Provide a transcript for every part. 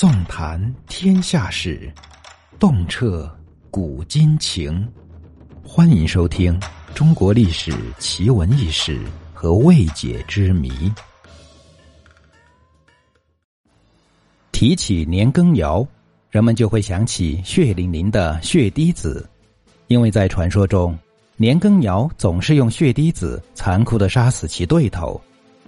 纵谈天下事，洞彻古今情。欢迎收听《中国历史奇闻异事和未解之谜》。提起年羹尧，人们就会想起血淋淋的血滴子，因为在传说中，年羹尧总是用血滴子残酷的杀死其对头。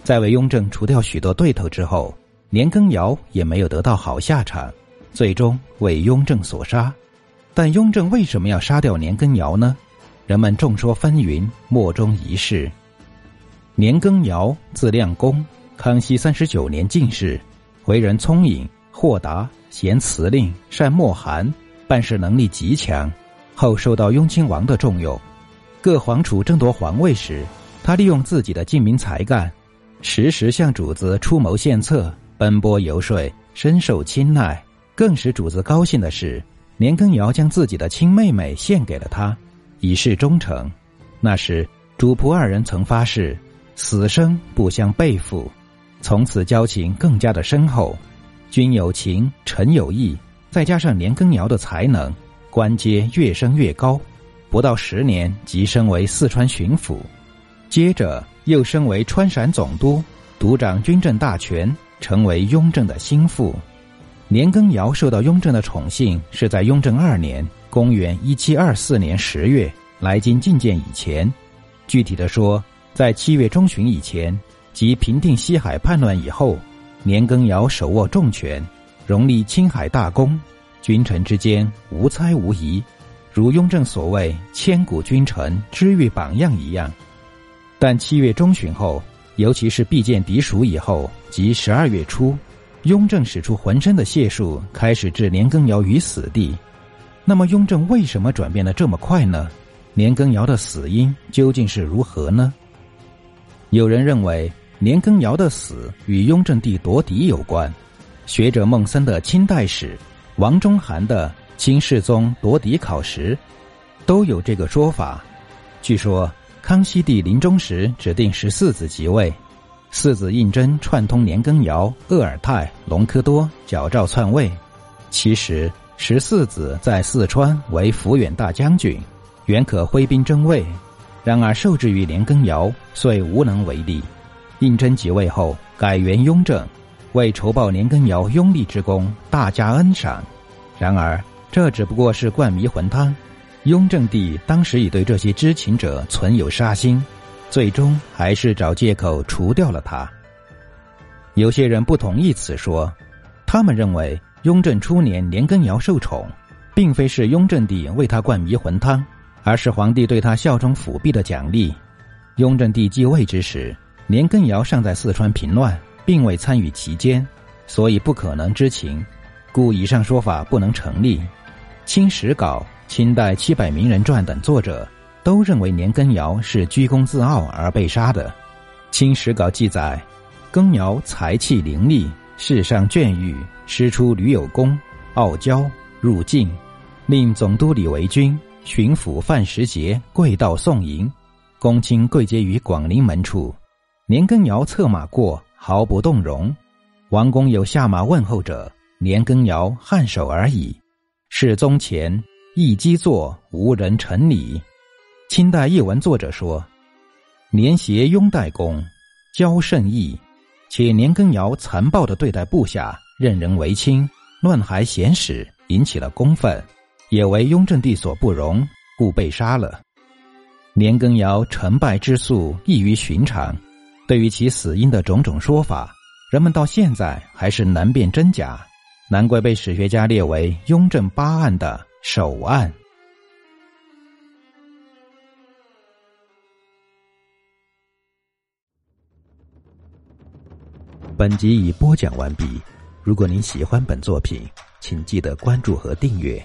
在为雍正除掉许多对头之后，年羹尧也没有得到好下场，最终为雍正所杀。但雍正为什么要杀掉年羹尧呢？人们众说纷纭，莫衷一是。年羹尧字亮公，康熙三十九年进士，为人聪颖、豁达、贤辞令、善莫寒，办事能力极强。后受到雍亲王的重用，各皇储争夺皇位时，他利用自己的精明才干。时时向主子出谋献策、奔波游说，深受青睐。更使主子高兴的是，年羹尧将自己的亲妹妹献给了他，以示忠诚。那时主仆二人曾发誓，死生不相背负，从此交情更加的深厚。君有情，臣有义，再加上年羹尧的才能，官阶越升越高，不到十年即升为四川巡抚，接着。又升为川陕总督，独掌军政大权，成为雍正的心腹。年羹尧受到雍正的宠幸，是在雍正二年（公元一七二四年十月）来京觐见以前。具体的说，在七月中旬以前，即平定西海叛乱以后，年羹尧手握重权，荣立青海大功，君臣之间无猜无疑，如雍正所谓“千古君臣，知遇榜样”一样。但七月中旬后，尤其是避见敌蜀以后，即十二月初，雍正使出浑身的解数，开始置年羹尧于死地。那么，雍正为什么转变的这么快呢？年羹尧的死因究竟是如何呢？有人认为，年羹尧的死与雍正帝夺嫡有关。学者孟森的《清代史》，王中涵的《清世宗夺嫡考实》，都有这个说法。据说。康熙帝临终时指定十四子即位，四子胤禛串通年羹尧、鄂尔泰、隆科多矫诏篡位。其实十四子在四川为抚远大将军，原可挥兵争位，然而受制于年羹尧，遂无能为力。胤禛即位后改元雍正，为酬报年羹尧拥立之功，大加恩赏。然而这只不过是灌迷魂汤。雍正帝当时已对这些知情者存有杀心，最终还是找借口除掉了他。有些人不同意此说，他们认为雍正初年年羹尧受宠，并非是雍正帝为他灌迷魂汤，而是皇帝对他效忠辅弼的奖励。雍正帝继位之时，年羹尧尚在四川平乱，并未参与其间，所以不可能知情，故以上说法不能成立。《清史稿》。清代七百名人传等作者都认为年羹尧是居功自傲而被杀的。《清史稿》记载，羹尧才气凌厉，世上眷欲，师出屡有功，傲娇入境，令总督李维钧、巡抚范时杰跪道送迎，公卿跪接于广陵门处，年羹尧策马过，毫不动容。王公有下马问候者，年羹尧颔首而已。世宗前。一基作，无人臣礼。清代译文作者说：“年协拥戴公，骄甚易，且年羹尧残暴的对待部下，任人唯亲，乱还贤使，引起了公愤，也为雍正帝所不容，故被杀了。年羹尧成败之速异于寻常，对于其死因的种种说法，人们到现在还是难辨真假，难怪被史学家列为雍正八案的。”手案。本集已播讲完毕。如果您喜欢本作品，请记得关注和订阅。